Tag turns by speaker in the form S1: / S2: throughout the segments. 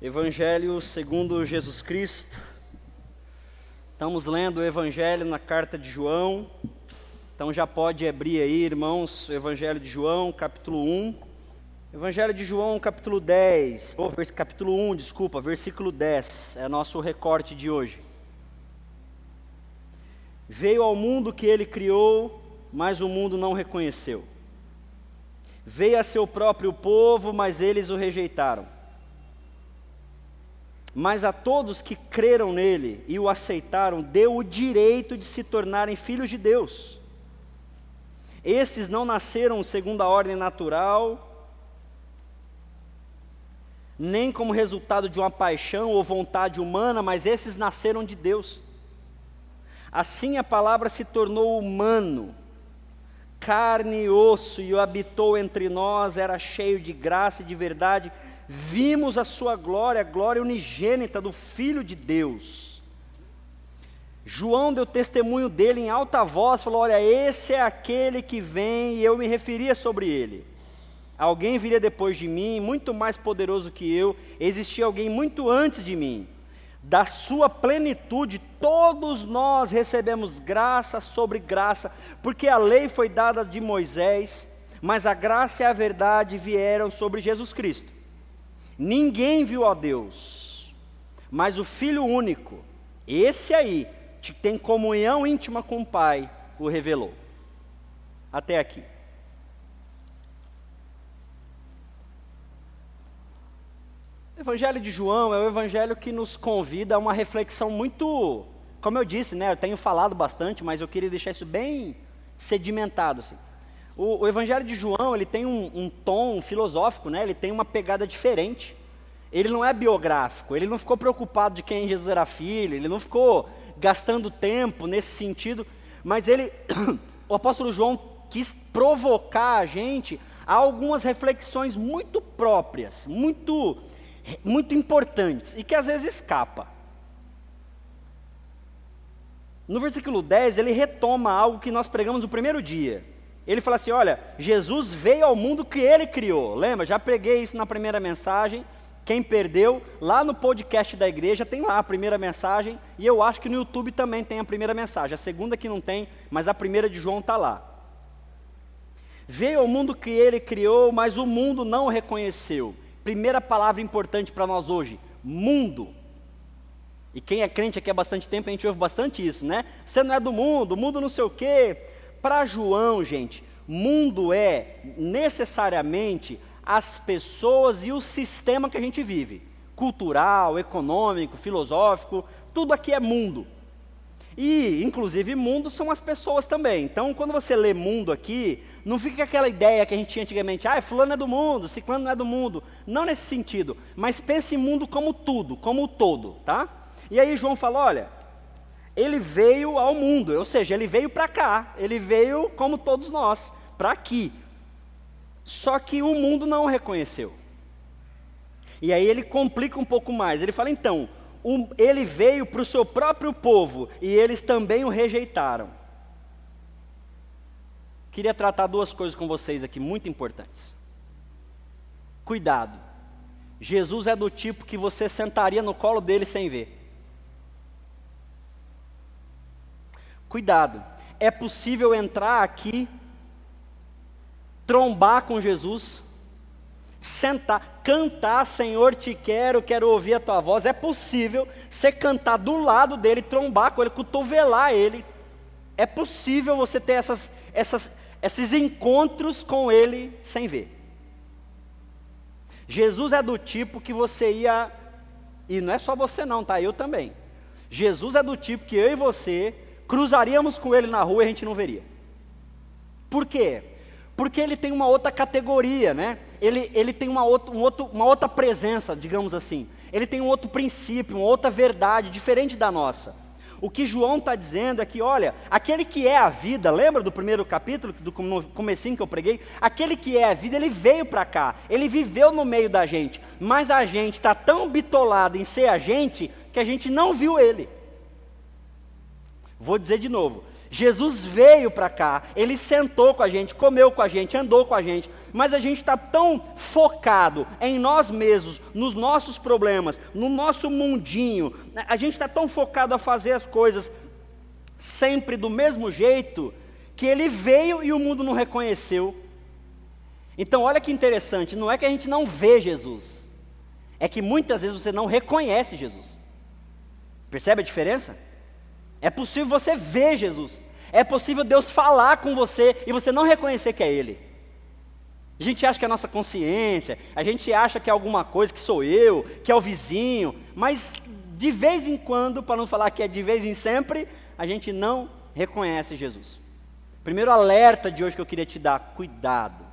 S1: Evangelho segundo Jesus Cristo. Estamos lendo o Evangelho na carta de João. Então já pode abrir aí, irmãos, o Evangelho de João, capítulo 1. Evangelho de João, capítulo 10, ou oh, capítulo 1, desculpa, versículo 10, é nosso recorte de hoje. Veio ao mundo que ele criou, mas o mundo não reconheceu. Veio a seu próprio povo, mas eles o rejeitaram. Mas a todos que creram nele e o aceitaram, deu o direito de se tornarem filhos de Deus. Esses não nasceram segundo a ordem natural, nem como resultado de uma paixão ou vontade humana, mas esses nasceram de Deus. Assim a palavra se tornou humano, carne e osso, e habitou entre nós, era cheio de graça e de verdade. Vimos a sua glória, a glória unigênita do Filho de Deus. João deu testemunho dele em alta voz, falou: Olha, esse é aquele que vem, e eu me referia sobre ele. Alguém viria depois de mim, muito mais poderoso que eu, existia alguém muito antes de mim da sua plenitude, todos nós recebemos graça sobre graça, porque a lei foi dada de Moisés, mas a graça e a verdade vieram sobre Jesus Cristo. Ninguém viu a Deus, mas o Filho único, esse aí, que tem comunhão íntima com o Pai, o revelou. Até aqui. O Evangelho de João é o evangelho que nos convida a uma reflexão muito, como eu disse, né, eu tenho falado bastante, mas eu queria deixar isso bem sedimentado. Assim. O, o, Evangelho de João ele tem um, um, tom filosófico, né, ele tem uma pegada diferente. Ele não é biográfico, ele não ficou preocupado de quem Jesus era filho, ele não ficou gastando tempo nesse sentido, mas ele, o apóstolo João quis provocar a gente a algumas reflexões muito próprias, muito muito importantes e que às vezes escapa. No versículo 10, ele retoma algo que nós pregamos no primeiro dia. Ele fala assim: Olha, Jesus veio ao mundo que ele criou. Lembra? Já preguei isso na primeira mensagem. Quem perdeu, lá no podcast da igreja tem lá a primeira mensagem. E eu acho que no YouTube também tem a primeira mensagem. A segunda que não tem, mas a primeira de João está lá. Veio ao mundo que ele criou, mas o mundo não o reconheceu. Primeira palavra importante para nós hoje: mundo. E quem é crente aqui há bastante tempo, a gente ouve bastante isso, né? Você não é do mundo, mundo não sei o quê. Para João, gente, mundo é necessariamente as pessoas e o sistema que a gente vive cultural, econômico, filosófico, tudo aqui é mundo. E, inclusive, mundo são as pessoas também. Então, quando você lê mundo aqui, não fica aquela ideia que a gente tinha antigamente, ah, fulano é do mundo, ciclano não é do mundo. Não nesse sentido, mas pense em mundo como tudo, como o todo, tá? E aí João fala, olha, ele veio ao mundo, ou seja, ele veio para cá, ele veio como todos nós, para aqui. Só que o mundo não o reconheceu. E aí ele complica um pouco mais. Ele fala, então, um, ele veio para o seu próprio povo e eles também o rejeitaram. Queria tratar duas coisas com vocês aqui muito importantes. Cuidado. Jesus é do tipo que você sentaria no colo dele sem ver. Cuidado. É possível entrar aqui, trombar com Jesus, sentar, cantar, Senhor, te quero, quero ouvir a tua voz. É possível você cantar do lado dele, trombar com ele, cotovelar ele. É possível você ter essas, essas, esses encontros com ele sem ver. Jesus é do tipo que você ia, e não é só você não, tá? Eu também. Jesus é do tipo que eu e você cruzaríamos com ele na rua e a gente não veria. Por quê? porque ele tem uma outra categoria, né? ele, ele tem uma, outro, um outro, uma outra presença, digamos assim. Ele tem um outro princípio, uma outra verdade, diferente da nossa. O que João está dizendo é que, olha, aquele que é a vida, lembra do primeiro capítulo, do comecinho que eu preguei? Aquele que é a vida, ele veio para cá, ele viveu no meio da gente, mas a gente está tão bitolado em ser a gente, que a gente não viu ele. Vou dizer de novo, Jesus veio para cá, ele sentou com a gente, comeu com a gente, andou com a gente, mas a gente está tão focado em nós mesmos, nos nossos problemas, no nosso mundinho, né? a gente está tão focado a fazer as coisas sempre do mesmo jeito, que ele veio e o mundo não reconheceu. Então, olha que interessante, não é que a gente não vê Jesus, é que muitas vezes você não reconhece Jesus. Percebe a diferença? É possível você ver Jesus. É possível Deus falar com você e você não reconhecer que é Ele. A gente acha que é a nossa consciência, a gente acha que é alguma coisa, que sou eu, que é o vizinho, mas de vez em quando, para não falar que é de vez em sempre, a gente não reconhece Jesus. Primeiro alerta de hoje que eu queria te dar: cuidado.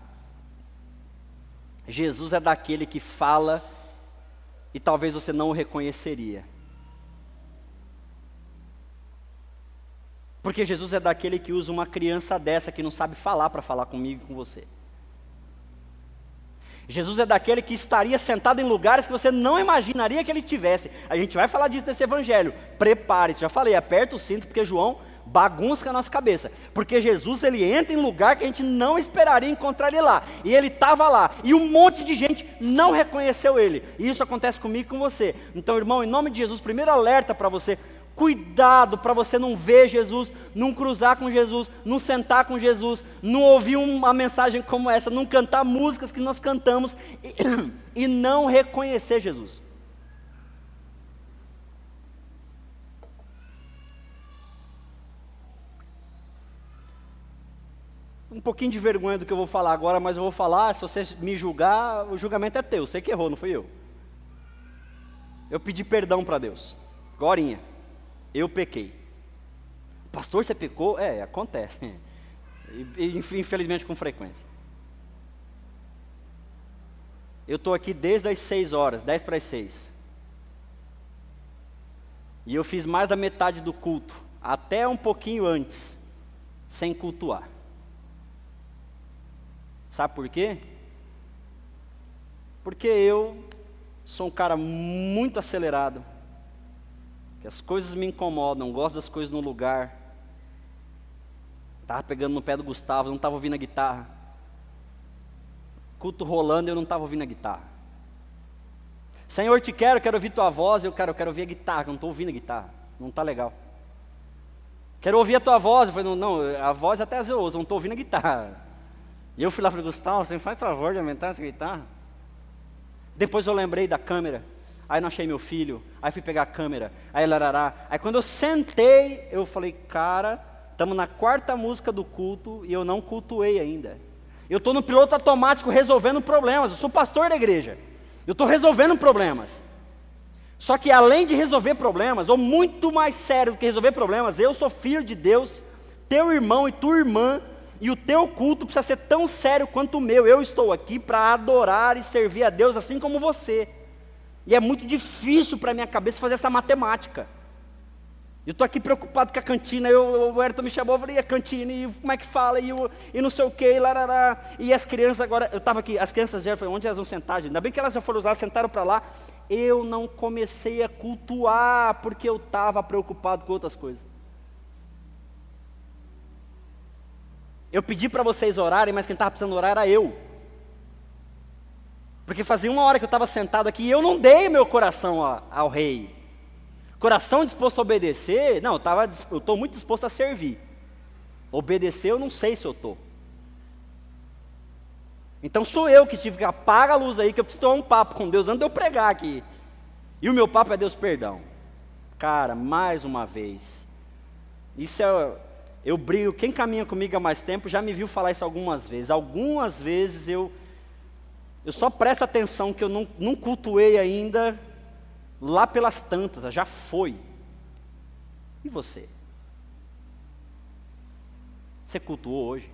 S1: Jesus é daquele que fala e talvez você não o reconheceria. Porque Jesus é daquele que usa uma criança dessa que não sabe falar para falar comigo e com você. Jesus é daquele que estaria sentado em lugares que você não imaginaria que ele tivesse. A gente vai falar disso nesse evangelho. Prepare-se, já falei, aperta o cinto, porque João bagunça a nossa cabeça. Porque Jesus ele entra em lugar que a gente não esperaria encontrar ele lá. E ele estava lá. E um monte de gente não reconheceu ele. E isso acontece comigo e com você. Então, irmão, em nome de Jesus, primeiro alerta para você. Cuidado para você não ver Jesus, não cruzar com Jesus, não sentar com Jesus, não ouvir uma mensagem como essa, não cantar músicas que nós cantamos e, e não reconhecer Jesus. Um pouquinho de vergonha do que eu vou falar agora, mas eu vou falar, se você me julgar, o julgamento é teu, você que errou, não fui eu. Eu pedi perdão para Deus, gorinha eu pequei. Pastor, você pecou? É, acontece. Infelizmente com frequência. Eu estou aqui desde as 6 horas, 10 para as 6. E eu fiz mais da metade do culto, até um pouquinho antes, sem cultuar. Sabe por quê? Porque eu sou um cara muito acelerado, que as coisas me incomodam, gosto das coisas no lugar. Estava pegando no pé do Gustavo, não estava ouvindo a guitarra. Culto rolando, eu não estava ouvindo a guitarra. Senhor, te quero, quero ouvir tua voz. Eu quero, eu quero ouvir a guitarra, não estou ouvindo a guitarra. Não está legal. Quero ouvir a tua voz. Eu falei, não, não a voz até eu ouço, não estou ouvindo a guitarra. E eu fui lá e falei, Gustavo, você faz favor de aumentar essa guitarra? Depois eu lembrei da câmera. Aí não achei meu filho, aí fui pegar a câmera, aí larará. Aí quando eu sentei, eu falei, cara, estamos na quarta música do culto e eu não cultuei ainda. Eu estou no piloto automático resolvendo problemas, eu sou pastor da igreja. Eu estou resolvendo problemas. Só que além de resolver problemas, ou muito mais sério do que resolver problemas, eu sou filho de Deus, teu irmão e tua irmã, e o teu culto precisa ser tão sério quanto o meu. Eu estou aqui para adorar e servir a Deus assim como você. E é muito difícil para a minha cabeça fazer essa matemática. Eu estou aqui preocupado com a cantina, eu, o Ayrton me chamou, eu falei, e a cantina, e como é que fala, e, o, e não sei o que, e larará. E as crianças agora, eu estava aqui, as crianças já, falei, onde elas vão sentar? Ainda bem que elas já foram usar, sentaram para lá. Eu não comecei a cultuar, porque eu estava preocupado com outras coisas. Eu pedi para vocês orarem, mas quem estava precisando orar era eu. Porque fazia uma hora que eu estava sentado aqui e eu não dei meu coração ao, rei. Coração disposto a obedecer, não, eu estou muito disposto a servir. Obedecer eu não sei se eu estou. Então sou eu que tive que apagar a luz aí, que eu preciso tomar um papo com Deus antes de eu pregar aqui. E o meu papo é Deus perdão. Cara, mais uma vez. Isso é. Eu brigo, quem caminha comigo há mais tempo já me viu falar isso algumas vezes. Algumas vezes eu eu só presto atenção que eu não, não cultuei ainda lá pelas tantas, já foi. E você? Você cultuou hoje?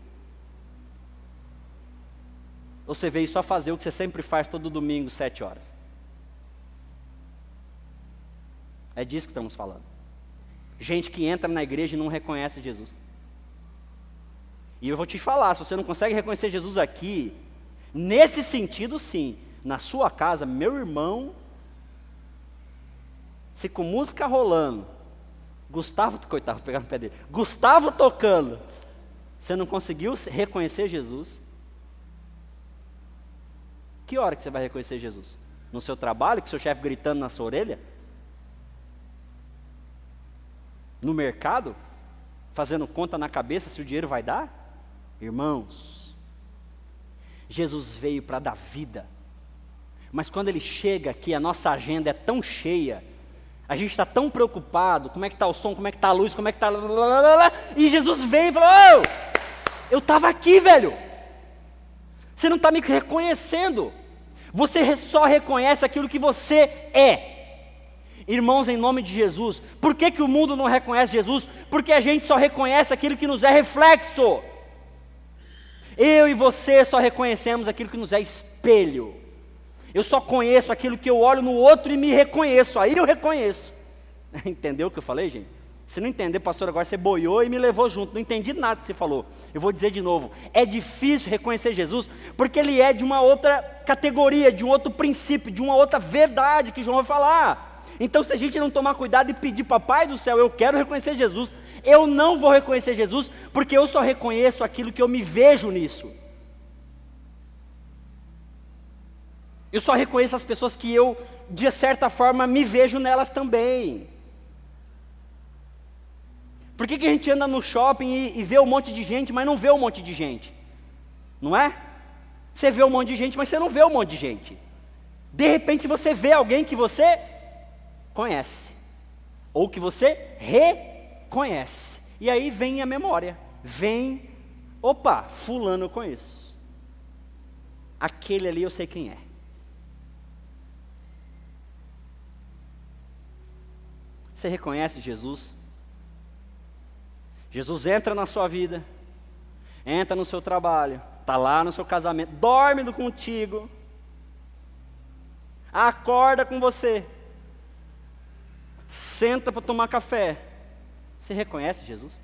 S1: Ou você veio só fazer o que você sempre faz todo domingo, sete horas? É disso que estamos falando. Gente que entra na igreja e não reconhece Jesus. E eu vou te falar, se você não consegue reconhecer Jesus aqui, Nesse sentido, sim. Na sua casa, meu irmão, se com música rolando, Gustavo, coitado, pegar no pé dele. Gustavo tocando. Você não conseguiu reconhecer Jesus? Que hora que você vai reconhecer Jesus? No seu trabalho, com seu chefe gritando na sua orelha? No mercado? Fazendo conta na cabeça se o dinheiro vai dar? Irmãos, Jesus veio para dar vida. Mas quando ele chega aqui, a nossa agenda é tão cheia, a gente está tão preocupado, como é que está o som, como é que está a luz, como é que está... E Jesus vem e fala, oh, eu estava aqui, velho. Você não está me reconhecendo. Você só reconhece aquilo que você é. Irmãos, em nome de Jesus, por que, que o mundo não reconhece Jesus? Porque a gente só reconhece aquilo que nos é reflexo. Eu e você só reconhecemos aquilo que nos é espelho. Eu só conheço aquilo que eu olho no outro e me reconheço. Aí eu reconheço. Entendeu o que eu falei, gente? Se não entender, pastor, agora você boiou e me levou junto. Não entendi nada que você falou. Eu vou dizer de novo. É difícil reconhecer Jesus porque ele é de uma outra categoria, de um outro princípio, de uma outra verdade que João vai falar. Então, se a gente não tomar cuidado e pedir, papai do céu, eu quero reconhecer Jesus, eu não vou reconhecer Jesus porque eu só reconheço aquilo que eu me vejo nisso. Eu só reconheço as pessoas que eu, de certa forma, me vejo nelas também. Por que, que a gente anda no shopping e, e vê um monte de gente, mas não vê um monte de gente? Não é? Você vê um monte de gente, mas você não vê um monte de gente. De repente você vê alguém que você conhece, ou que você reconhece. E aí vem a memória, vem, opa, fulano eu conheço. Aquele ali eu sei quem é. Você reconhece Jesus? Jesus entra na sua vida, entra no seu trabalho, está lá no seu casamento, dorme contigo, acorda com você, senta para tomar café. Você reconhece Jesus?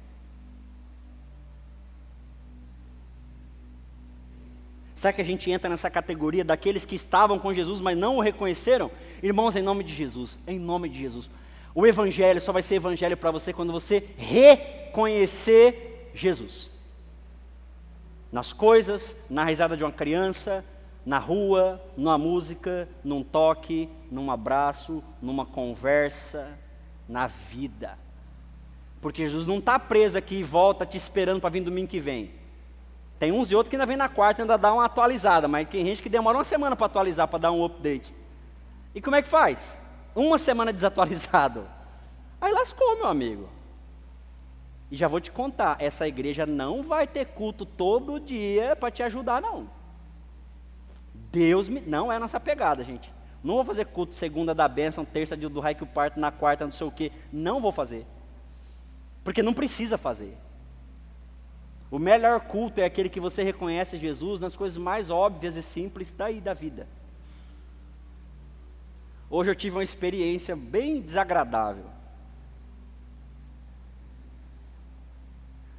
S1: Será que a gente entra nessa categoria daqueles que estavam com Jesus, mas não o reconheceram? Irmãos, em nome de Jesus, em nome de Jesus, o evangelho só vai ser evangelho para você quando você reconhecer Jesus. Nas coisas, na risada de uma criança, na rua, numa música, num toque, num abraço, numa conversa, na vida. Porque Jesus não está preso aqui e volta te esperando para vir domingo que vem. Tem uns e outros que ainda vem na quarta e ainda dá uma atualizada, mas tem gente que demora uma semana para atualizar, para dar um update. E como é que faz? uma semana desatualizado. Aí lascou, meu amigo. E já vou te contar, essa igreja não vai ter culto todo dia para te ajudar, não. Deus me, não é nossa pegada, gente. Não vou fazer culto segunda da bênção, terça do raio que parto, na quarta não sei o quê. Não vou fazer. Porque não precisa fazer. O melhor culto é aquele que você reconhece Jesus nas coisas mais óbvias e simples daí da vida. Hoje eu tive uma experiência bem desagradável.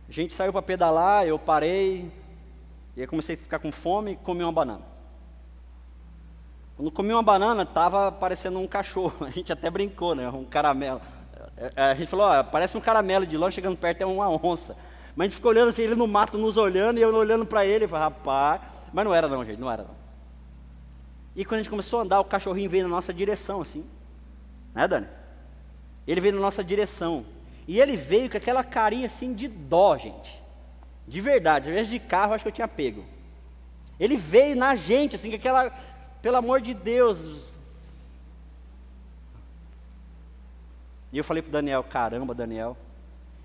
S1: A gente saiu para pedalar, eu parei, e aí comecei a ficar com fome e comi uma banana. Quando comi uma banana, estava parecendo um cachorro. A gente até brincou, né? Um caramelo. É, é, a gente falou, ó, parece um caramelo de longe, chegando perto é uma onça. Mas a gente ficou olhando assim, ele no mato nos olhando, e eu olhando para ele, falei, rapaz. Mas não era não, gente, não era não. E quando a gente começou a andar, o cachorrinho veio na nossa direção, assim. Né, Dani? Ele veio na nossa direção. E ele veio com aquela carinha assim de dó, gente. De verdade, ao invés de carro, acho que eu tinha pego. Ele veio na gente, assim, com aquela. Pelo amor de Deus. E eu falei pro Daniel: caramba, Daniel,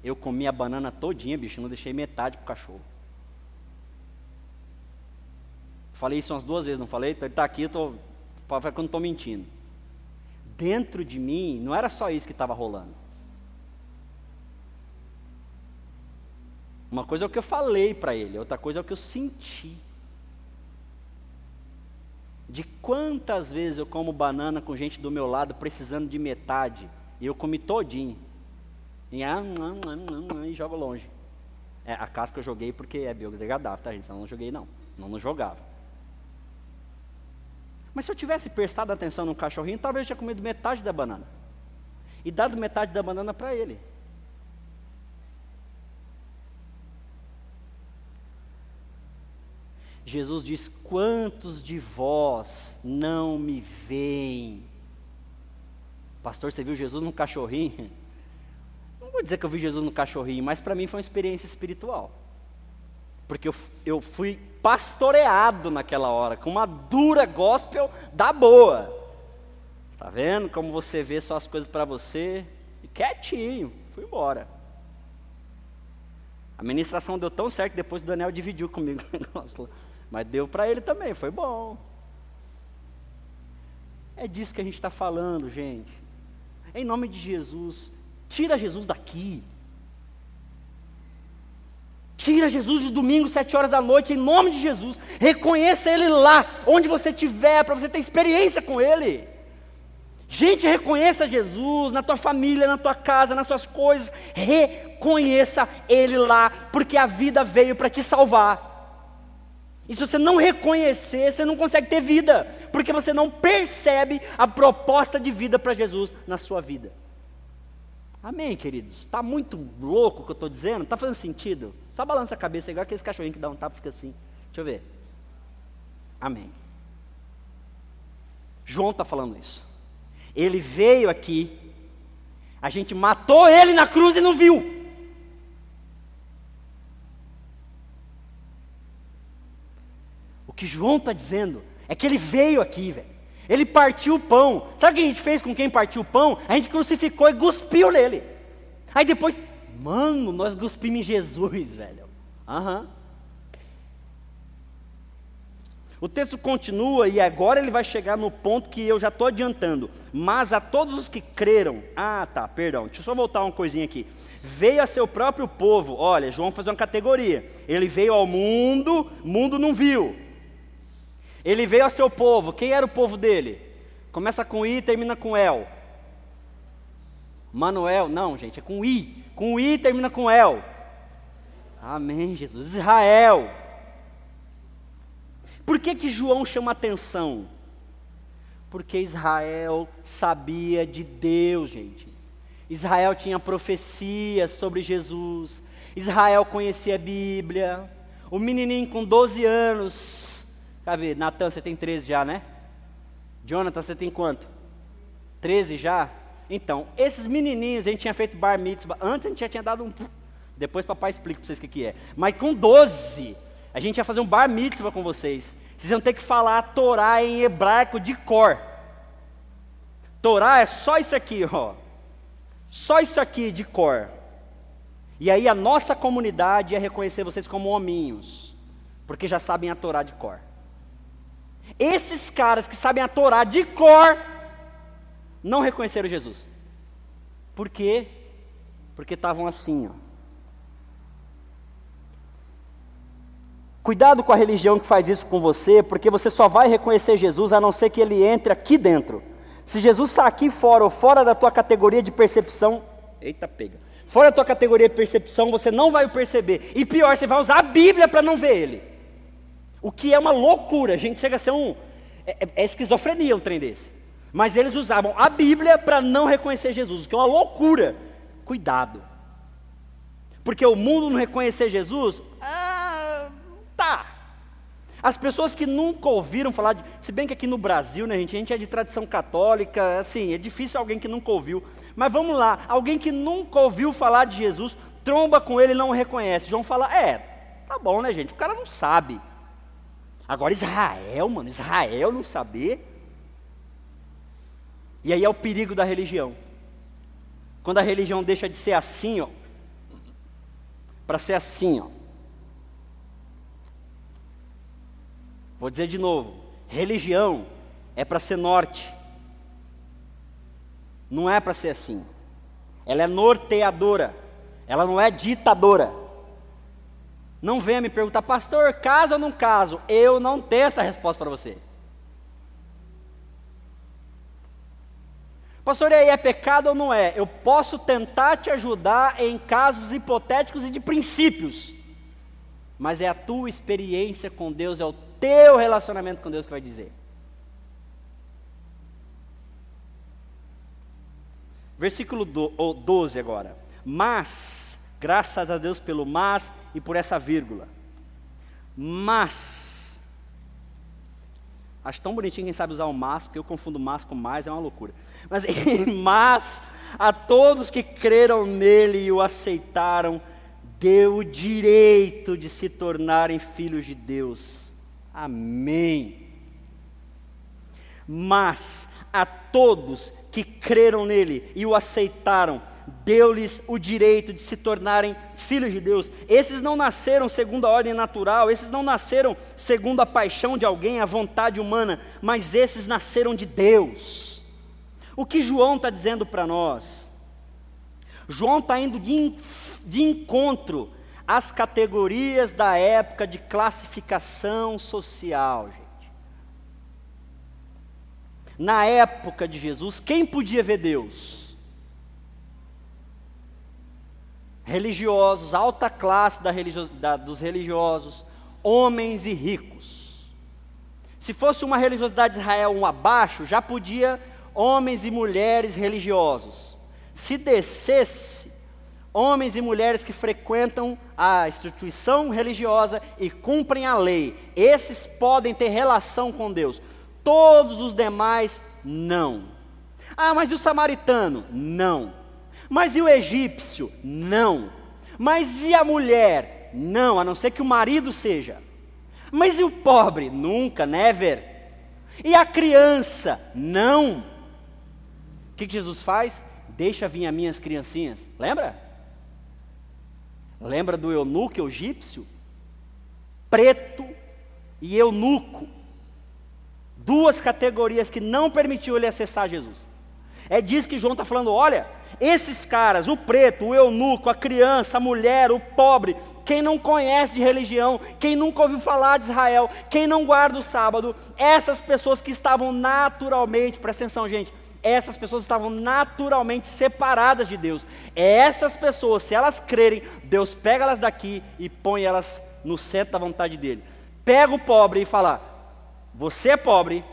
S1: eu comi a banana todinha, bicho, não deixei metade pro cachorro. Falei isso umas duas vezes, não falei? Então ele está aqui, eu tô, para que eu não estou mentindo. Dentro de mim, não era só isso que estava rolando. Uma coisa é o que eu falei para ele, outra coisa é o que eu senti. De quantas vezes eu como banana com gente do meu lado precisando de metade, e eu comi todinho. E, ah, ah, ah, joga longe. É, a casca eu joguei porque é biodegradável, tá gente? Senão eu não joguei não. Não, não jogava. Mas se eu tivesse prestado atenção no cachorrinho, talvez eu tinha comido metade da banana. E dado metade da banana para ele. Jesus diz: Quantos de vós não me veem Pastor, você viu Jesus no cachorrinho? Não vou dizer que eu vi Jesus no cachorrinho, mas para mim foi uma experiência espiritual. Porque eu, eu fui pastoreado naquela hora, com uma dura gospel da boa. Tá vendo como você vê só as coisas para você? E quietinho, fui embora. A ministração deu tão certo depois o Daniel dividiu comigo o negócio. Mas deu para ele também, foi bom. É disso que a gente está falando, gente. Em nome de Jesus, tira Jesus daqui. Tira Jesus de domingo, sete horas da noite, em nome de Jesus. Reconheça Ele lá, onde você estiver, para você ter experiência com Ele. Gente, reconheça Jesus na tua família, na tua casa, nas suas coisas. Reconheça Ele lá, porque a vida veio para te salvar. E se você não reconhecer, você não consegue ter vida, porque você não percebe a proposta de vida para Jesus na sua vida. Amém, queridos? Está muito louco o que eu estou dizendo? Está fazendo sentido? Só balança a cabeça, igual aqueles cachorrinhos que dá um tapa e fica assim. Deixa eu ver. Amém. João está falando isso. Ele veio aqui, a gente matou ele na cruz e não viu. Que João está dizendo é que ele veio aqui, velho. Ele partiu o pão. Sabe o que a gente fez com quem partiu o pão? A gente crucificou e cuspiu nele. Aí depois, mano, nós cuspimos em Jesus, velho. Aham. Uhum. O texto continua e agora ele vai chegar no ponto que eu já estou adiantando. Mas a todos os que creram. Ah, tá, perdão. Deixa eu só voltar uma coisinha aqui. Veio a seu próprio povo. Olha, João faz uma categoria. Ele veio ao mundo, mundo não viu. Ele veio a seu povo. Quem era o povo dele? Começa com I e termina com El. Manuel, não, gente, é com I. Com I termina com El. Amém, Jesus. Israel. Por que, que João chama atenção? Porque Israel sabia de Deus, gente. Israel tinha profecias sobre Jesus. Israel conhecia a Bíblia. O menininho com 12 anos. Sabe, Natan, você tem 13 já, né? Jonathan, você tem quanto? 13 já? Então, esses menininhos, a gente tinha feito bar mitzvah. Antes a gente já tinha dado um. Depois papai explica para vocês o que, que é. Mas com 12, a gente ia fazer um bar mitzvah com vocês. Vocês iam ter que falar a Torá em hebraico de cor. Torá é só isso aqui, ó. Só isso aqui de cor. E aí a nossa comunidade ia reconhecer vocês como hominhos, porque já sabem a Torá de cor. Esses caras que sabem a Torá de cor não reconheceram Jesus. Por quê? Porque estavam assim, ó. Cuidado com a religião que faz isso com você, porque você só vai reconhecer Jesus a não ser que ele entre aqui dentro. Se Jesus está aqui fora ou fora da tua categoria de percepção, eita pega. Fora da tua categoria de percepção, você não vai o perceber. E pior, você vai usar a Bíblia para não ver ele. O que é uma loucura, a gente chega a ser um. É, é, é esquizofrenia um trem desse. Mas eles usavam a Bíblia para não reconhecer Jesus, o que é uma loucura. Cuidado. Porque o mundo não reconhecer Jesus, Tá. As pessoas que nunca ouviram falar de. Se bem que aqui no Brasil, né, gente, a gente é de tradição católica, assim, é difícil alguém que nunca ouviu. Mas vamos lá, alguém que nunca ouviu falar de Jesus, tromba com ele e não o reconhece. João fala: é, tá bom, né, gente? O cara não sabe. Agora, Israel, mano, Israel não saber. E aí é o perigo da religião. Quando a religião deixa de ser assim, ó, para ser assim, ó. Vou dizer de novo: religião é para ser norte, não é para ser assim. Ela é norteadora, ela não é ditadora. Não venha me perguntar, pastor, caso ou não caso? Eu não tenho essa resposta para você. Pastor, e aí é pecado ou não é? Eu posso tentar te ajudar em casos hipotéticos e de princípios, mas é a tua experiência com Deus, é o teu relacionamento com Deus que vai dizer. Versículo 12 agora. Mas, graças a Deus pelo mas e por essa vírgula. Mas, Acho tão bonitinho quem sabe usar o mas, porque eu confundo mas com mais, é uma loucura. Mas, mas a todos que creram nele e o aceitaram, deu o direito de se tornarem filhos de Deus. Amém. Mas a todos que creram nele e o aceitaram, deu-lhes o direito de se tornarem filhos de Deus. Esses não nasceram segundo a ordem natural, esses não nasceram segundo a paixão de alguém, a vontade humana, mas esses nasceram de Deus. O que João está dizendo para nós? João está indo de, de encontro às categorias da época de classificação social, gente. Na época de Jesus, quem podia ver Deus? Religiosos, alta classe da religio, da, dos religiosos, homens e ricos. Se fosse uma religiosidade de Israel um abaixo, já podia homens e mulheres religiosos. Se descesse, homens e mulheres que frequentam a instituição religiosa e cumprem a lei, esses podem ter relação com Deus. Todos os demais, não. Ah, mas e o samaritano? Não. Mas e o egípcio? Não. Mas e a mulher? Não, a não ser que o marido seja. Mas e o pobre? Nunca, never. E a criança? Não. O que, Jesus faz? Deixa vir as minhas criancinhas. Lembra? Lembra do eunuco egípcio? Preto e eunuco. Duas categorias que não permitiu ele acessar Jesus. É disso que João está falando: olha, esses caras, o preto, o eunuco, a criança, a mulher, o pobre, quem não conhece de religião, quem nunca ouviu falar de Israel, quem não guarda o sábado, essas pessoas que estavam naturalmente, presta atenção, gente, essas pessoas estavam naturalmente separadas de Deus. Essas pessoas, se elas crerem, Deus pega elas daqui e põe elas no centro da vontade dele. Pega o pobre e fala: Você é pobre,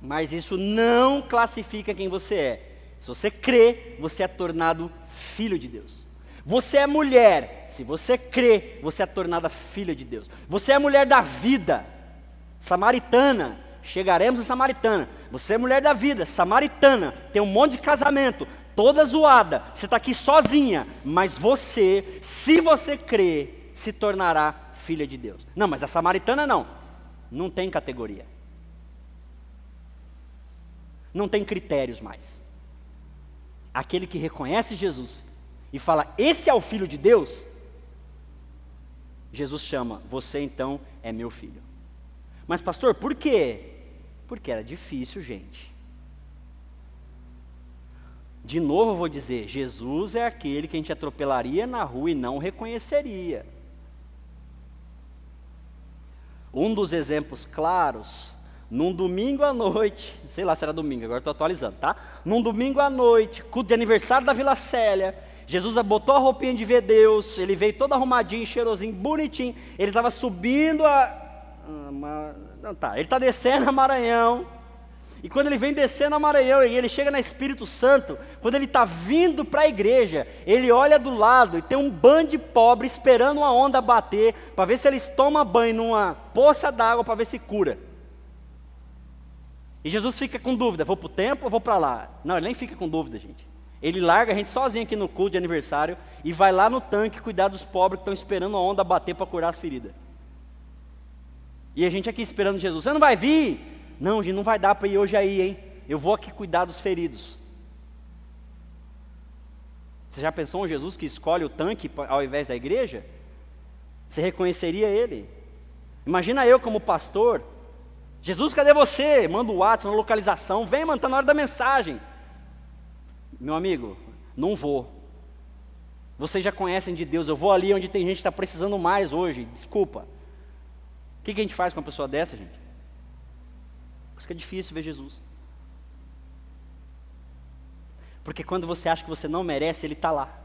S1: mas isso não classifica quem você é. Se você crê, você é tornado filho de Deus. Você é mulher, se você crê, você é tornada filha de Deus. Você é mulher da vida, samaritana, chegaremos a samaritana. Você é mulher da vida, samaritana, tem um monte de casamento, toda zoada, você está aqui sozinha, mas você, se você crê, se tornará filha de Deus. Não, mas a samaritana não, não tem categoria, não tem critérios mais aquele que reconhece Jesus e fala: Esse é o filho de Deus, Jesus chama: Você então é meu filho. Mas, pastor, por quê? Porque era difícil, gente. De novo eu vou dizer: Jesus é aquele que a gente atropelaria na rua e não reconheceria. Um dos exemplos claros num domingo à noite, sei lá se era domingo, agora estou atualizando, tá? Num domingo à noite, culto de aniversário da Vila Célia, Jesus botou a roupinha de ver Deus, ele veio todo arrumadinho, cheirosinho, bonitinho, ele estava subindo a. Ah, não tá, ele está descendo a Maranhão, e quando ele vem descendo a Maranhão e ele chega na Espírito Santo, quando ele está vindo para a igreja, ele olha do lado e tem um bando de pobre esperando uma onda bater, para ver se eles tomam banho numa poça d'água para ver se cura. E Jesus fica com dúvida: vou para o templo ou vou para lá? Não, ele nem fica com dúvida, gente. Ele larga a gente sozinho aqui no culto de aniversário e vai lá no tanque cuidar dos pobres que estão esperando a onda bater para curar as feridas. E a gente aqui esperando Jesus: você não vai vir? Não, gente, não vai dar para ir hoje aí, hein? Eu vou aqui cuidar dos feridos. Você já pensou um Jesus que escolhe o tanque ao invés da igreja? Você reconheceria ele? Imagina eu como pastor Jesus, cadê você? Manda o WhatsApp, uma localização, vem, mano, está na hora da mensagem. Meu amigo, não vou. Vocês já conhecem de Deus, eu vou ali onde tem gente que está precisando mais hoje, desculpa. O que, que a gente faz com uma pessoa dessa, gente? Por isso que é difícil ver Jesus. Porque quando você acha que você não merece, Ele está lá.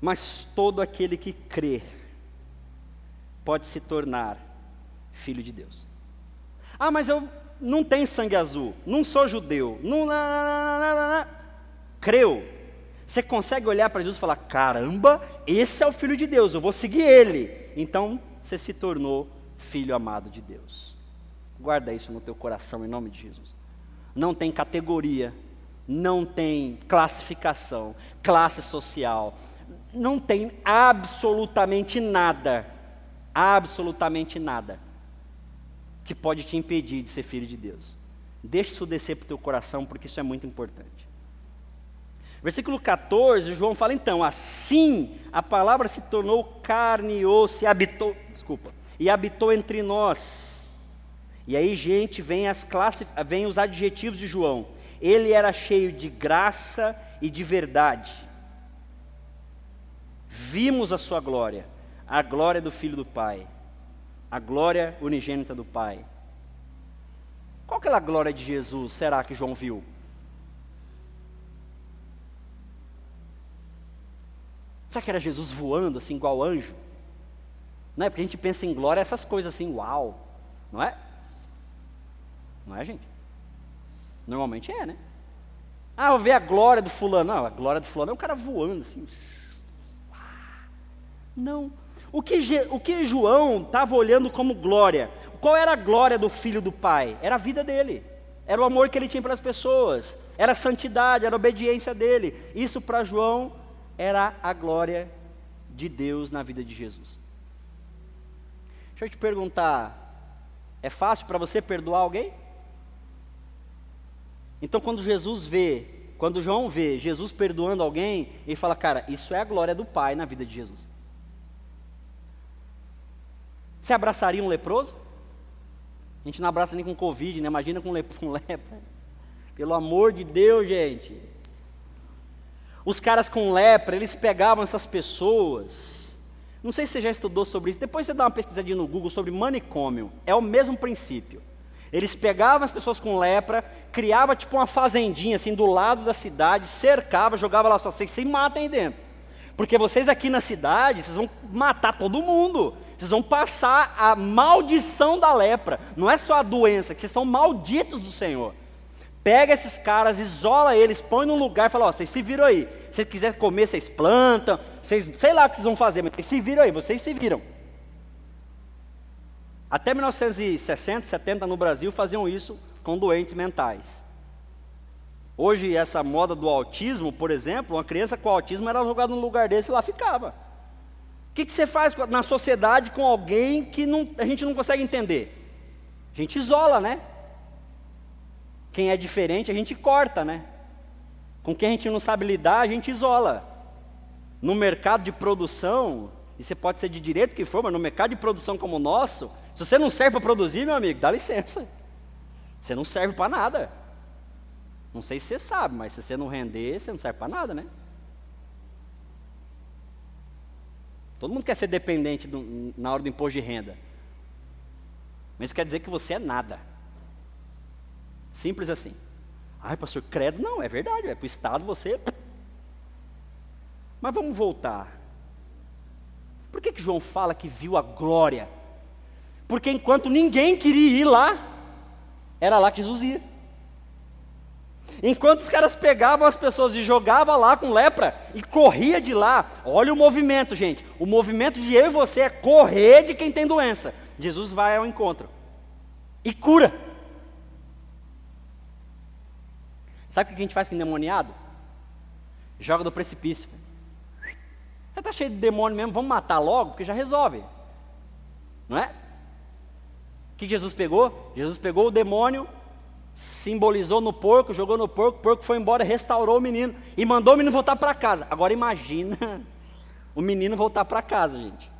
S1: Mas todo aquele que crê pode se tornar filho de Deus. Ah, mas eu não tenho sangue azul, não sou judeu, não, creu, Você consegue olhar para Jesus e falar: caramba, esse é o Filho de Deus, eu vou seguir ele. Então você se tornou filho amado de Deus. Guarda isso no teu coração em nome de Jesus. Não tem categoria, não tem classificação, classe social, não tem absolutamente nada, absolutamente nada que pode te impedir de ser filho de Deus. Deixe isso descer para o teu coração, porque isso é muito importante. Versículo 14, João fala então, assim a palavra se tornou carne e osso e habitou, desculpa, e habitou entre nós. E aí, gente, vem, as classi, vem os adjetivos de João. Ele era cheio de graça e de verdade. Vimos a sua glória, a glória do Filho do Pai, a glória unigênita do Pai. Qual aquela glória de Jesus será que João viu? Será que era Jesus voando assim, igual anjo? Não é? Porque a gente pensa em glória, essas coisas assim, uau, não é? Não é, gente? Normalmente é, né? Ah, vou ver a glória do fulano. Não, a glória do fulano é um cara voando assim. Não. O que, o que João estava olhando como glória? Qual era a glória do filho do pai? Era a vida dele. Era o amor que ele tinha para as pessoas. Era a santidade, era a obediência dele. Isso para João era a glória de Deus na vida de Jesus. Deixa eu te perguntar: é fácil para você perdoar alguém? Então, quando Jesus vê, quando João vê Jesus perdoando alguém, ele fala: Cara, isso é a glória do Pai na vida de Jesus. Você abraçaria um leproso? A gente não abraça nem com Covid, né? Imagina com, com lepra. Pelo amor de Deus, gente. Os caras com lepra, eles pegavam essas pessoas. Não sei se você já estudou sobre isso. Depois você dá uma pesquisadinha no Google sobre manicômio. É o mesmo princípio. Eles pegavam as pessoas com lepra, criava tipo uma fazendinha assim do lado da cidade, cercava, jogava lá só vocês se matem aí dentro. Porque vocês aqui na cidade, vocês vão matar todo mundo. Vocês vão passar a maldição da lepra. Não é só a doença, que vocês são malditos do Senhor. Pega esses caras, isola eles, põe num lugar e fala: Ó, vocês se viram aí. Se vocês quiserem comer, vocês plantam. Vocês, sei lá o que vocês vão fazer, mas vocês se viram aí, vocês se viram. Até 1960, 70 no Brasil faziam isso com doentes mentais. Hoje, essa moda do autismo, por exemplo, uma criança com autismo era jogada num lugar desse e lá ficava. O que, que você faz na sociedade com alguém que não, a gente não consegue entender? A gente isola, né? Quem é diferente, a gente corta, né? Com quem a gente não sabe lidar, a gente isola. No mercado de produção, e você pode ser de direito que for, mas no mercado de produção como o nosso, se você não serve para produzir, meu amigo, dá licença. Você não serve para nada. Não sei se você sabe, mas se você não render, você não serve para nada, né? Todo mundo quer ser dependente do, na hora do imposto de renda. Mas isso quer dizer que você é nada. Simples assim. Ai, pastor, credo, não, é verdade, é para o Estado você. Mas vamos voltar. Por que, que João fala que viu a glória? Porque enquanto ninguém queria ir lá, era lá que Jesus ia. Enquanto os caras pegavam as pessoas e jogavam lá com lepra e corria de lá. Olha o movimento, gente. O movimento de eu e você é correr de quem tem doença. Jesus vai ao encontro e cura. Sabe o que a gente faz com endemoniado? Joga do precipício. Já está cheio de demônio mesmo, vamos matar logo, porque já resolve. Não é? O que Jesus pegou? Jesus pegou o demônio, simbolizou no porco, jogou no porco, o porco foi embora, restaurou o menino e mandou o menino voltar para casa. Agora imagina o menino voltar para casa, gente.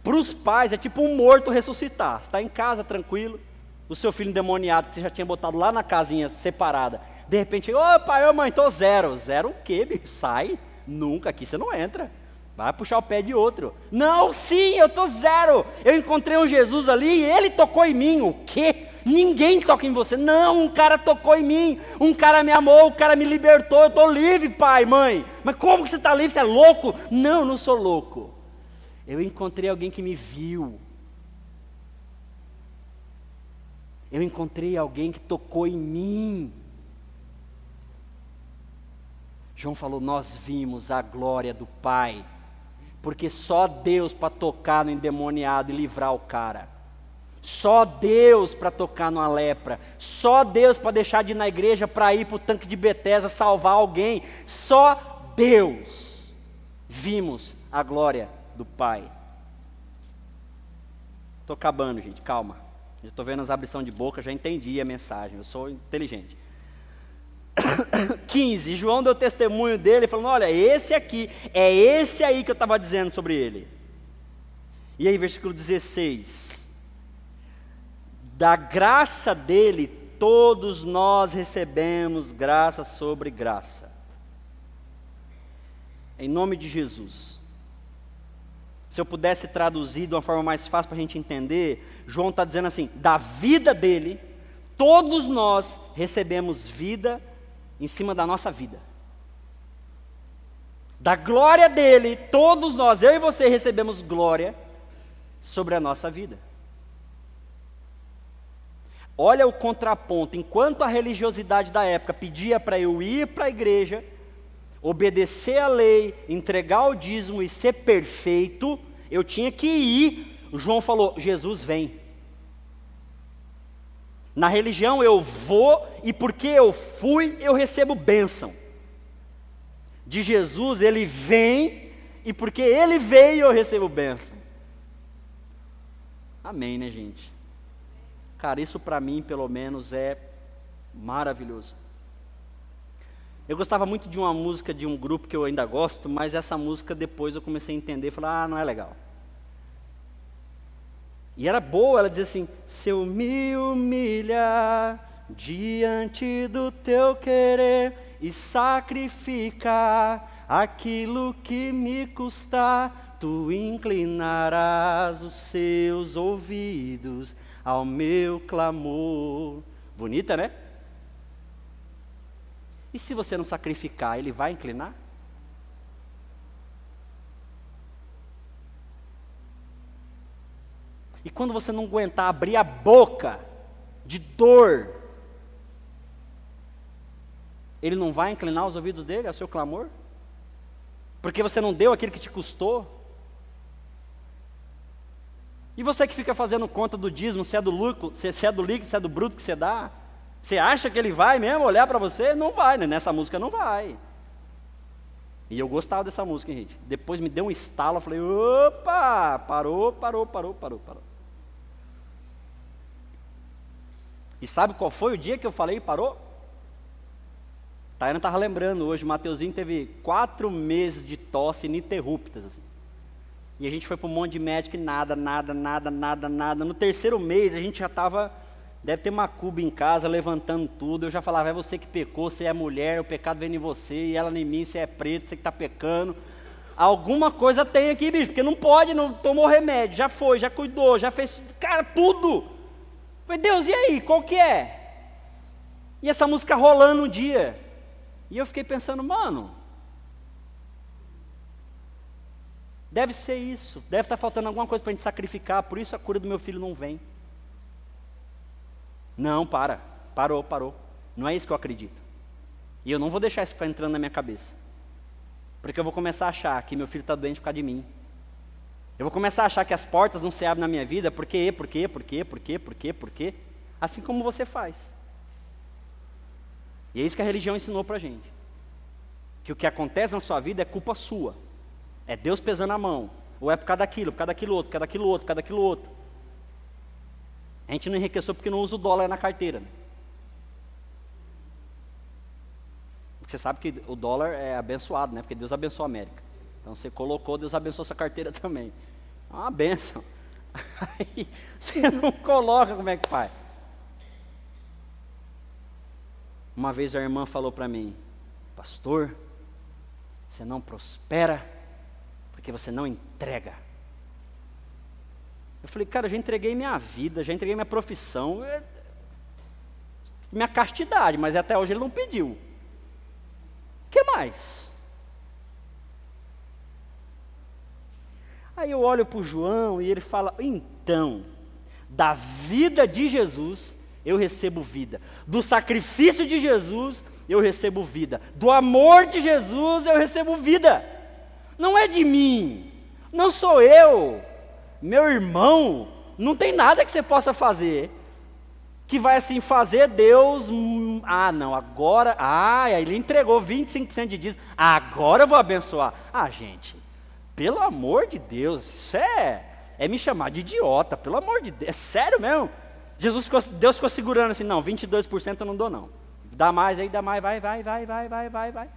S1: Para os pais é tipo um morto ressuscitar. está em casa tranquilo, o seu filho endemoniado que você já tinha botado lá na casinha separada, de repente, ô pai, ô mãe, tô zero. Zero o quê? Sai, nunca, aqui você não entra. Vai puxar o pé de outro. Não, sim, eu tô zero. Eu encontrei um Jesus ali e ele tocou em mim. O quê? Ninguém toca em você. Não, um cara tocou em mim. Um cara me amou, um cara me libertou. Eu estou livre, pai, mãe. Mas como que você está livre? Você é louco? Não, não sou louco. Eu encontrei alguém que me viu. Eu encontrei alguém que tocou em mim. João falou: Nós vimos a glória do Pai, porque só Deus para tocar no endemoniado e livrar o cara. Só Deus para tocar numa lepra. Só Deus para deixar de ir na igreja para ir para o tanque de Betesda salvar alguém. Só Deus. Vimos a glória do Pai. Estou acabando, gente, calma. Estou vendo as abrição de boca, já entendi a mensagem, eu sou inteligente. 15, João deu testemunho dele, falando: Olha, esse aqui, é esse aí que eu estava dizendo sobre ele. E aí, versículo 16: Da graça dele, todos nós recebemos graça sobre graça. Em nome de Jesus. Se eu pudesse traduzir de uma forma mais fácil para a gente entender, João está dizendo assim: da vida dele, todos nós recebemos vida em cima da nossa vida. Da glória dele, todos nós, eu e você, recebemos glória sobre a nossa vida. Olha o contraponto. Enquanto a religiosidade da época pedia para eu ir para a igreja, obedecer a lei, entregar o dízimo e ser perfeito, eu tinha que ir. O João falou: Jesus vem. Na religião eu vou e porque eu fui, eu recebo bênção. De Jesus ele vem e porque ele veio, eu recebo bênção. Amém, né, gente? Cara, isso para mim, pelo menos, é maravilhoso. Eu gostava muito de uma música de um grupo que eu ainda gosto, mas essa música depois eu comecei a entender e falar, ah, não é legal. E era boa, ela dizia assim: Se eu me humilhar diante do teu querer e sacrificar aquilo que me custar, tu inclinarás os seus ouvidos ao meu clamor. Bonita, né? E se você não sacrificar, ele vai inclinar? E quando você não aguentar abrir a boca de dor, ele não vai inclinar os ouvidos dele ao seu clamor? Porque você não deu aquilo que te custou? E você que fica fazendo conta do dízimo, se é do lucro, se é do líquido, se é do bruto que você dá, você acha que ele vai mesmo olhar para você? Não vai, né? nessa música não vai. E eu gostava dessa música, gente. Depois me deu um estalo, eu falei, opa, parou, parou, parou, parou, parou. E sabe qual foi o dia que eu falei e parou? Tayana estava lembrando hoje, Mateuzinho teve quatro meses de tosse ininterruptas. Assim. E a gente foi para um monte de médico e nada, nada, nada, nada, nada. No terceiro mês a gente já estava, deve ter uma cuba em casa, levantando tudo. Eu já falava, é você que pecou, você é mulher, o pecado vem em você, e ela em mim, você é preto, você que está pecando. Alguma coisa tem aqui, bicho, porque não pode, não tomou remédio, já foi, já cuidou, já fez, cara, tudo. Falei, Deus, e aí, qual que é? E essa música rolando um dia. E eu fiquei pensando, mano, deve ser isso, deve estar tá faltando alguma coisa para a gente sacrificar, por isso a cura do meu filho não vem. Não, para, parou, parou. Não é isso que eu acredito. E eu não vou deixar isso ficar entrando na minha cabeça. Porque eu vou começar a achar que meu filho está doente por causa de mim. Eu vou começar a achar que as portas não se abrem na minha vida, por quê, por quê, por quê, por quê, por quê, por quê? Assim como você faz. E é isso que a religião ensinou para gente. Que o que acontece na sua vida é culpa sua. É Deus pesando a mão. Ou é por causa daquilo, por causa daquilo outro, por causa daquilo outro, por causa daquilo outro. A gente não enriqueceu porque não usa o dólar na carteira. Né? Você sabe que o dólar é abençoado, né? Porque Deus abençoa a América. Então você colocou, Deus abençoou sua carteira também. É uma benção. Aí você não coloca, como é que faz? Uma vez a irmã falou para mim, pastor, você não prospera porque você não entrega. Eu falei, cara, já entreguei minha vida, já entreguei minha profissão, é... minha castidade, mas até hoje ele não pediu. O que mais? Aí eu olho para o João e ele fala: então, da vida de Jesus eu recebo vida, do sacrifício de Jesus eu recebo vida. Do amor de Jesus eu recebo vida. Não é de mim, não sou eu, meu irmão, não tem nada que você possa fazer que vai assim fazer Deus, hum, ah, não, agora, ah, ele entregou 25% de dízimo, agora eu vou abençoar. Ah, gente, pelo amor de Deus, isso é, é me chamar de idiota, pelo amor de Deus, é sério mesmo. Jesus ficou, Deus ficou segurando assim, não, 22% eu não dou não. Dá mais aí, dá mais, vai, vai, vai, vai, vai, vai, vai.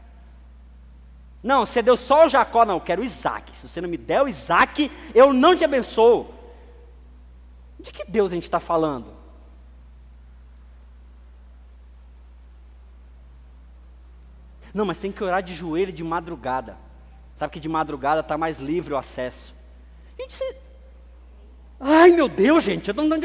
S1: Não, você deu só o Jacó, não, eu quero o Isaac. Se você não me der o Isaac, eu não te abençoo. De que Deus a gente está falando? Não, mas tem que orar de joelho de madrugada. Sabe que de madrugada está mais livre o acesso. Gente. Ai meu Deus, gente, eu não.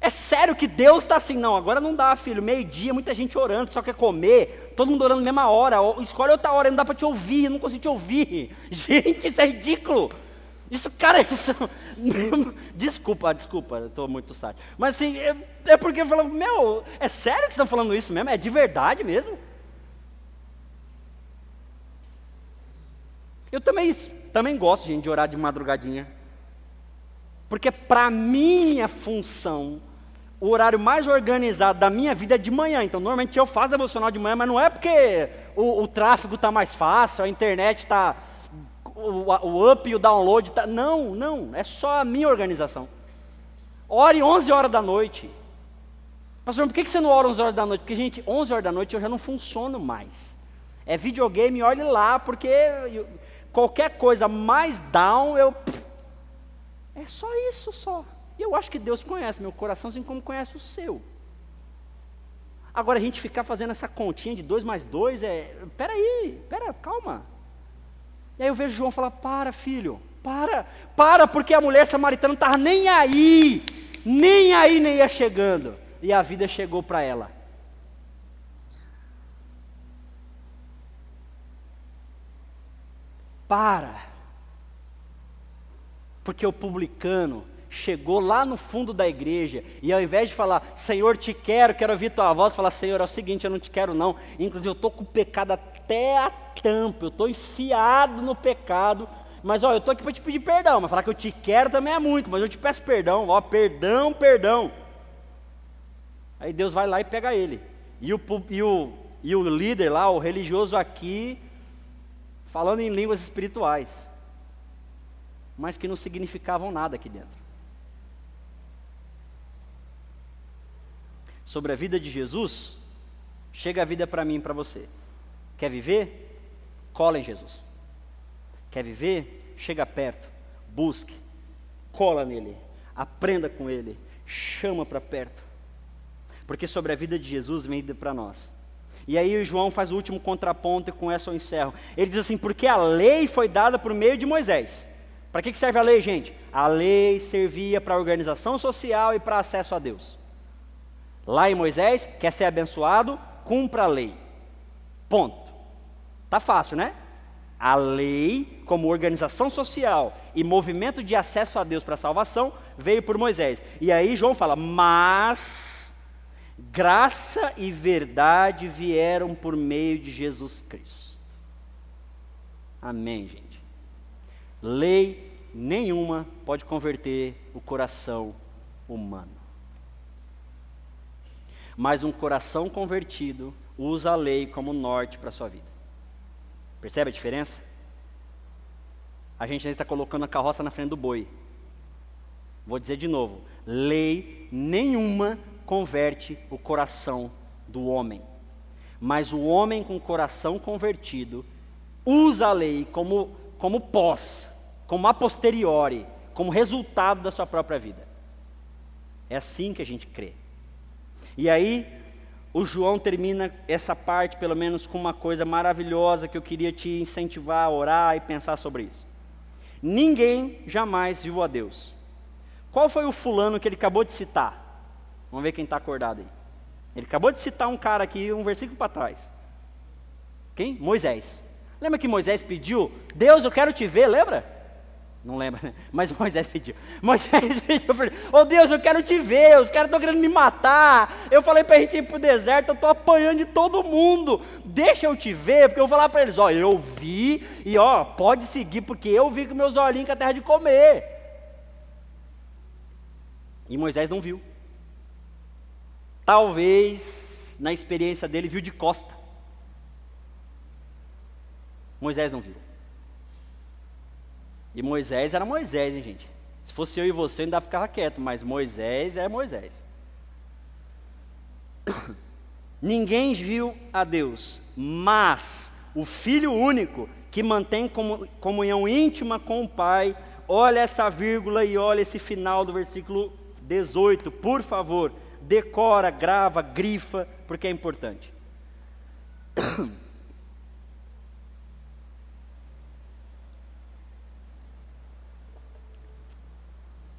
S1: É sério que Deus está assim, não, agora não dá, filho, meio-dia, muita gente orando, só quer comer, todo mundo orando na mesma hora, escolhe outra hora, não dá para te ouvir, não consigo te ouvir. Gente, isso é ridículo. Isso, cara, isso. desculpa, desculpa, estou muito sábio. Mas assim, é, é porque eu falo, meu, é sério que vocês estão falando isso mesmo? É de verdade mesmo? Eu também, também gosto, gente, de orar de madrugadinha. Porque para minha função, o horário mais organizado da minha vida é de manhã. Então, normalmente eu faço devocional de manhã, mas não é porque o, o tráfego está mais fácil, a internet está. O, o, up e o download está. Não, não. É só a minha organização. Ore 11 horas da noite. Pastor, por que você não ora 11 horas da noite? Porque, gente, 11 horas da noite eu já não funciono mais. É videogame, olhe lá, porque qualquer coisa mais down, eu. É só isso só. E eu acho que Deus conhece meu coração assim como conhece o seu. Agora a gente ficar fazendo essa continha de dois mais dois é. Peraí, pera, calma. E aí eu vejo João falar: para, filho, para, para, porque a mulher samaritana não estava nem aí, nem aí, nem ia chegando. E a vida chegou para ela. Para. Porque o publicano chegou lá no fundo da igreja e ao invés de falar, Senhor, te quero, quero ouvir tua voz, falar, Senhor, é o seguinte, eu não te quero não. Inclusive, eu estou com o pecado até a tampa, eu estou enfiado no pecado, mas ó, eu estou aqui para te pedir perdão, mas falar que eu te quero também é muito, mas eu te peço perdão, ó, perdão, perdão. Aí Deus vai lá e pega ele. E o, e o, e o líder lá, o religioso aqui, falando em línguas espirituais, mas que não significavam nada aqui dentro. Sobre a vida de Jesus, chega a vida para mim e para você. Quer viver? Cola em Jesus. Quer viver? Chega perto, busque, cola nele, aprenda com ele, chama para perto. Porque sobre a vida de Jesus vem para nós e aí o João faz o último contraponto e com essa eu encerro. Ele diz assim: porque a lei foi dada por meio de Moisés. Para que serve a lei, gente? A lei servia para organização social e para acesso a Deus. Lá em Moisés, quer ser abençoado, cumpra a lei. Ponto. Tá fácil, né? A lei, como organização social e movimento de acesso a Deus para a salvação, veio por Moisés. E aí João fala: mas Graça e verdade vieram por meio de Jesus Cristo. Amém, gente. Lei nenhuma pode converter o coração humano. Mas um coração convertido usa a lei como norte para a sua vida. Percebe a diferença? A gente está colocando a carroça na frente do boi. Vou dizer de novo: lei nenhuma converte o coração do homem. Mas o homem com o coração convertido usa a lei como, como pós, como a posteriori, como resultado da sua própria vida. É assim que a gente crê. E aí, o João termina essa parte, pelo menos, com uma coisa maravilhosa que eu queria te incentivar a orar e pensar sobre isso. Ninguém jamais viu a Deus. Qual foi o fulano que ele acabou de citar? Vamos ver quem está acordado aí. Ele acabou de citar um cara aqui, um versículo para trás. Quem? Moisés. Lembra que Moisés pediu, Deus, eu quero te ver, lembra? Não lembra, né? Mas Moisés pediu. Moisés pediu, oh, Deus, eu quero te ver, os caras estão querendo me matar. Eu falei para a gente ir para o deserto, eu estou apanhando de todo mundo. Deixa eu te ver, porque eu vou falar para eles, ó, oh, eu vi, e ó, pode seguir, porque eu vi com meus olhinhos que a terra de comer. E Moisés não viu. Talvez, na experiência dele, viu de costa. Moisés não viu. E Moisés era Moisés, hein, gente? Se fosse eu e você, ainda ficava quieto, mas Moisés é Moisés. Ninguém viu a Deus, mas o Filho único, que mantém comunhão íntima com o Pai, olha essa vírgula e olha esse final do versículo 18, por favor, decora, grava, grifa, porque é importante.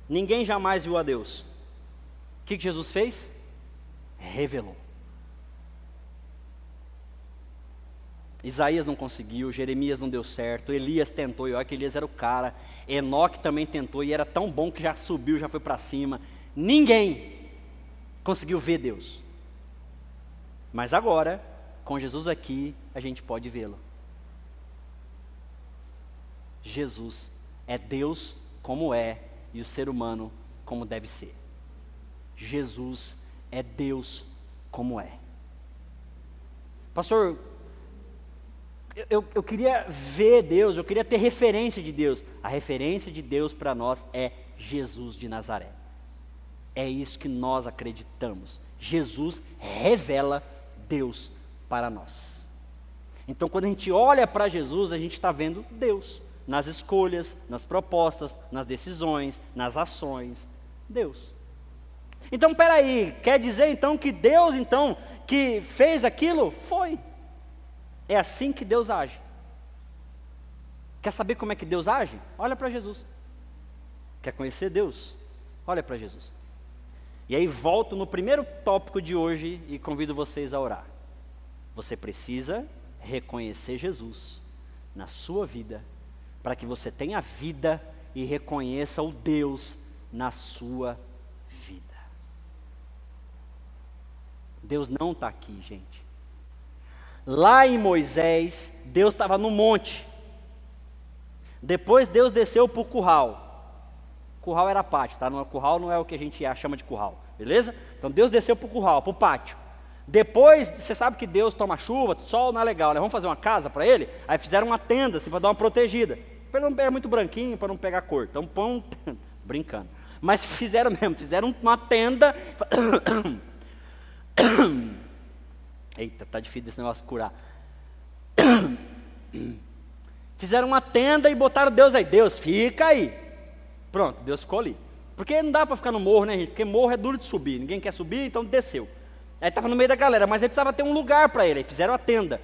S1: Ninguém jamais viu a Deus. O que, Jesus fez? Revelou. Isaías não conseguiu, Jeremias não deu certo, Elias tentou, e olha que Elias era o cara, Enoque também tentou, e era tão bom que já subiu, já foi para cima. Ninguém conseguiu ver Deus. Mas agora, com Jesus aqui, a gente pode vê-lo. Jesus é Deus como é e o ser humano como deve ser. Jesus é Deus como é. Pastor, eu, eu, queria ver Deus, eu queria ter referência de Deus. A referência de Deus para nós é Jesus de Nazaré. É isso que nós acreditamos. Jesus revela Deus para nós. Então, quando a gente olha para Jesus, a gente está vendo Deus nas escolhas, nas propostas, nas decisões, nas ações. Deus. Então, peraí, quer dizer então que Deus então que fez aquilo? Foi. É assim que Deus age. Quer saber como é que Deus age? Olha para Jesus. Quer conhecer Deus? Olha para Jesus. E aí volto no primeiro tópico de hoje e convido vocês a orar. Você precisa reconhecer Jesus na sua vida para que você tenha vida e reconheça o Deus na sua vida. Deus não está aqui, gente. Lá em Moisés, Deus estava no monte. Depois Deus desceu para o curral. Curral era pátio, tá? No curral não é o que a gente chama de curral, beleza? Então Deus desceu para o curral, para o pátio. Depois, você sabe que Deus toma chuva, sol não é legal, né? Vamos fazer uma casa para ele? Aí fizeram uma tenda, assim, para dar uma protegida. Para não pegar muito branquinho, para não pegar cor. Então, pão, brincando. Mas fizeram mesmo, fizeram uma tenda. Eita, tá difícil esse negócio curar. Fizeram uma tenda e botaram Deus aí. Deus, fica aí. Pronto, Deus ficou ali. Porque não dá para ficar no morro, né, gente? Porque morro é duro de subir. Ninguém quer subir, então desceu. Aí estava no meio da galera, mas aí precisava ter um lugar para ele. Aí fizeram a tenda.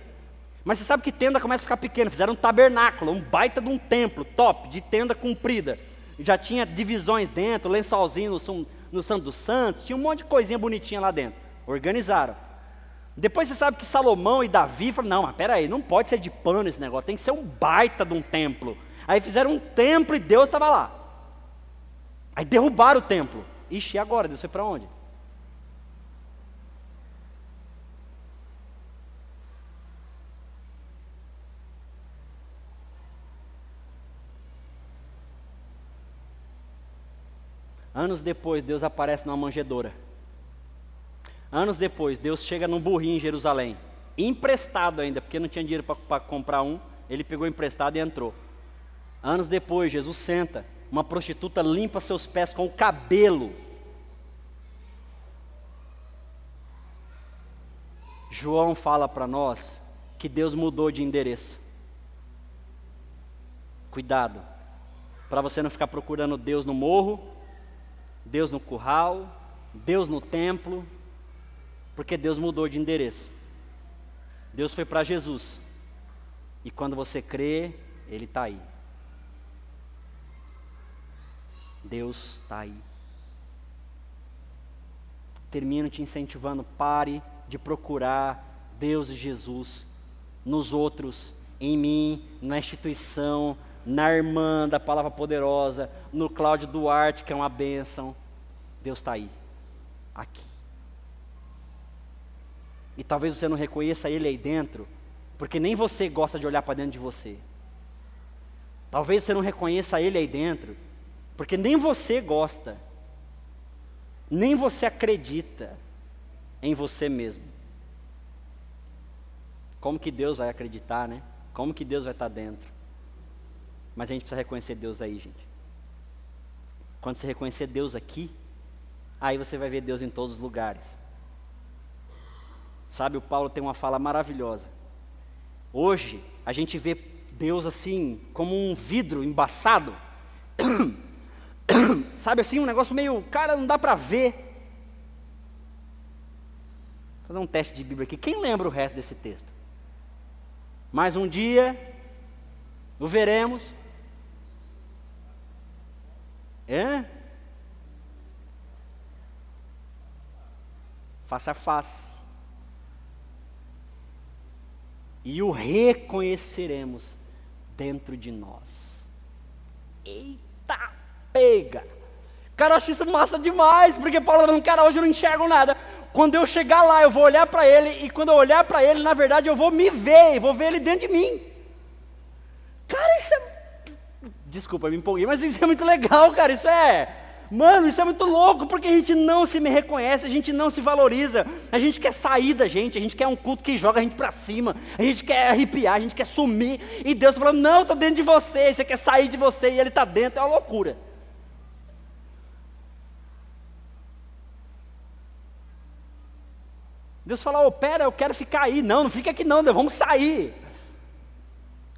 S1: Mas você sabe que tenda começa a ficar pequena. Fizeram um tabernáculo, um baita de um templo, top, de tenda comprida. Já tinha divisões dentro, lençolzinho no, no Santo dos Santos, tinha um monte de coisinha bonitinha lá dentro. Organizaram. Depois você sabe que Salomão e Davi falaram: não, mas peraí, não pode ser de pano esse negócio, tem que ser um baita de um templo. Aí fizeram um templo e Deus estava lá. Aí derrubaram o templo. Ixi, e agora? Deus foi para onde? Anos depois, Deus aparece numa manjedoura. Anos depois, Deus chega num burrinho em Jerusalém, emprestado ainda, porque não tinha dinheiro para comprar um, ele pegou emprestado e entrou. Anos depois, Jesus senta, uma prostituta limpa seus pés com o cabelo. João fala para nós que Deus mudou de endereço. Cuidado, para você não ficar procurando Deus no morro, Deus no curral, Deus no templo, porque Deus mudou de endereço. Deus foi para Jesus. E quando você crê, Ele está aí. Deus está aí. Termino te incentivando, pare de procurar Deus e Jesus nos outros, em mim, na instituição, na irmã da palavra poderosa, no Cláudio Duarte, que é uma bênção. Deus está aí, aqui. E talvez você não reconheça Ele aí dentro, porque nem você gosta de olhar para dentro de você. Talvez você não reconheça Ele aí dentro, porque nem você gosta, nem você acredita em você mesmo. Como que Deus vai acreditar, né? Como que Deus vai estar dentro? Mas a gente precisa reconhecer Deus aí, gente. Quando você reconhecer Deus aqui, aí você vai ver Deus em todos os lugares. Sabe, o Paulo tem uma fala maravilhosa. Hoje, a gente vê Deus assim, como um vidro embaçado. Sabe assim, um negócio meio, cara, não dá para ver. Vou fazer um teste de Bíblia aqui. Quem lembra o resto desse texto? Mais um dia, o veremos. É? Face a face. E o reconheceremos dentro de nós. Eita, pega! Cara, eu acho isso massa demais, porque Paulo não, cara, hoje eu não enxergo nada. Quando eu chegar lá, eu vou olhar para ele, e quando eu olhar para ele, na verdade, eu vou me ver, vou ver ele dentro de mim. Cara, isso é. Desculpa, eu me empolguei, mas isso é muito legal, cara. Isso é. Mano, isso é muito louco, porque a gente não se me reconhece, a gente não se valoriza, a gente quer sair da gente, a gente quer um culto que joga a gente para cima, a gente quer arrepiar, a gente quer sumir, e Deus tá falando, não, estou dentro de você, você quer sair de você, e Ele está dentro, é uma loucura. Deus falou, oh, pera, eu quero ficar aí. Não, não fica aqui não, Deus, vamos sair.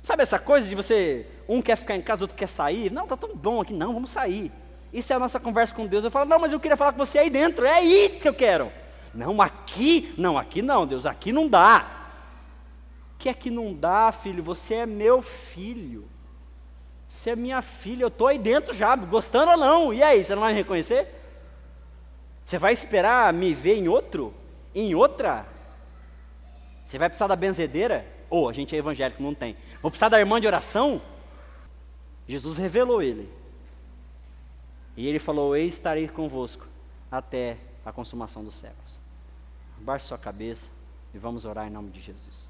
S1: Sabe essa coisa de você, um quer ficar em casa, outro quer sair? Não, tá tão bom aqui, não, vamos sair. Isso é a nossa conversa com Deus. Eu falo, não, mas eu queria falar com você aí dentro, é aí que eu quero. Não, aqui, não, aqui não, Deus, aqui não dá. Que é que não dá, filho? Você é meu filho. Você é minha filha, eu estou aí dentro já, gostando ou não. E aí, você não vai me reconhecer? Você vai esperar me ver em outro? Em outra? Você vai precisar da benzedeira? Ou oh, a gente é evangélico, não tem. Vou precisar da irmã de oração? Jesus revelou ele. E ele falou: Eis estarei convosco até a consumação dos séculos. Abaixe sua cabeça e vamos orar em nome de Jesus.